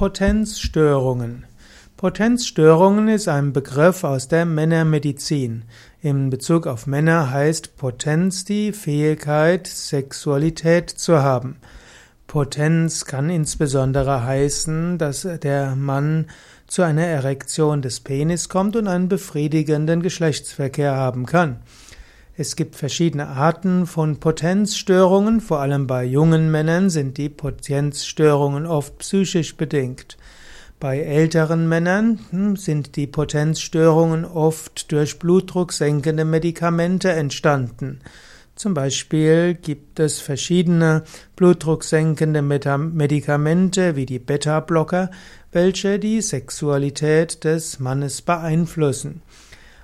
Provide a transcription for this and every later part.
Potenzstörungen. Potenzstörungen ist ein Begriff aus der Männermedizin. In Bezug auf Männer heißt Potenz die Fähigkeit, Sexualität zu haben. Potenz kann insbesondere heißen, dass der Mann zu einer Erektion des Penis kommt und einen befriedigenden Geschlechtsverkehr haben kann. Es gibt verschiedene Arten von Potenzstörungen, vor allem bei jungen Männern sind die Potenzstörungen oft psychisch bedingt. Bei älteren Männern hm, sind die Potenzstörungen oft durch blutdrucksenkende Medikamente entstanden. Zum Beispiel gibt es verschiedene blutdrucksenkende Medikamente wie die Beta-Blocker, welche die Sexualität des Mannes beeinflussen.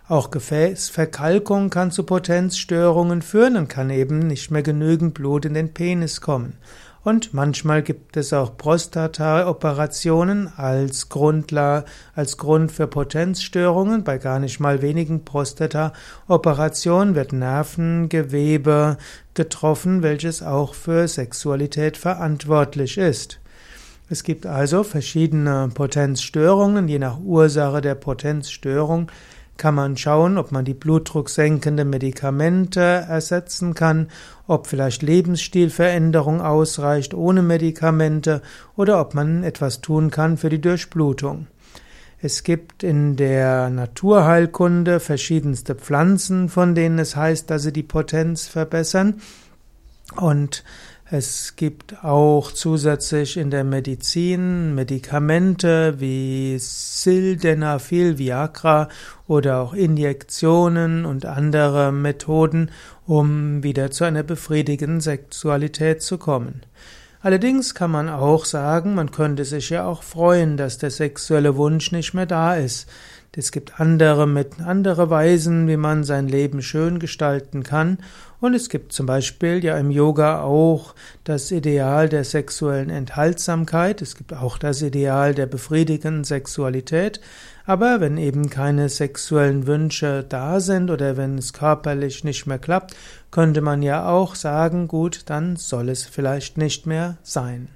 Auch Gefäßverkalkung kann zu Potenzstörungen führen und kann eben nicht mehr genügend Blut in den Penis kommen. Und manchmal gibt es auch Prostata-Operationen als als Grund für Potenzstörungen. Bei gar nicht mal wenigen Prostata-Operationen wird Nervengewebe getroffen, welches auch für Sexualität verantwortlich ist. Es gibt also verschiedene Potenzstörungen, je nach Ursache der Potenzstörung kann man schauen, ob man die blutdrucksenkende Medikamente ersetzen kann, ob vielleicht Lebensstilveränderung ausreicht ohne Medikamente oder ob man etwas tun kann für die Durchblutung. Es gibt in der Naturheilkunde verschiedenste Pflanzen, von denen es heißt, dass sie die Potenz verbessern. Und es gibt auch zusätzlich in der Medizin Medikamente wie Sildenafil, Viagra oder auch Injektionen und andere Methoden, um wieder zu einer befriedigenden Sexualität zu kommen. Allerdings kann man auch sagen, man könnte sich ja auch freuen, dass der sexuelle Wunsch nicht mehr da ist. Es gibt andere mit andere Weisen, wie man sein Leben schön gestalten kann. Und es gibt zum Beispiel ja im Yoga auch das Ideal der sexuellen Enthaltsamkeit. Es gibt auch das Ideal der befriedigenden Sexualität. Aber wenn eben keine sexuellen Wünsche da sind oder wenn es körperlich nicht mehr klappt, könnte man ja auch sagen, gut, dann soll es vielleicht nicht mehr sein.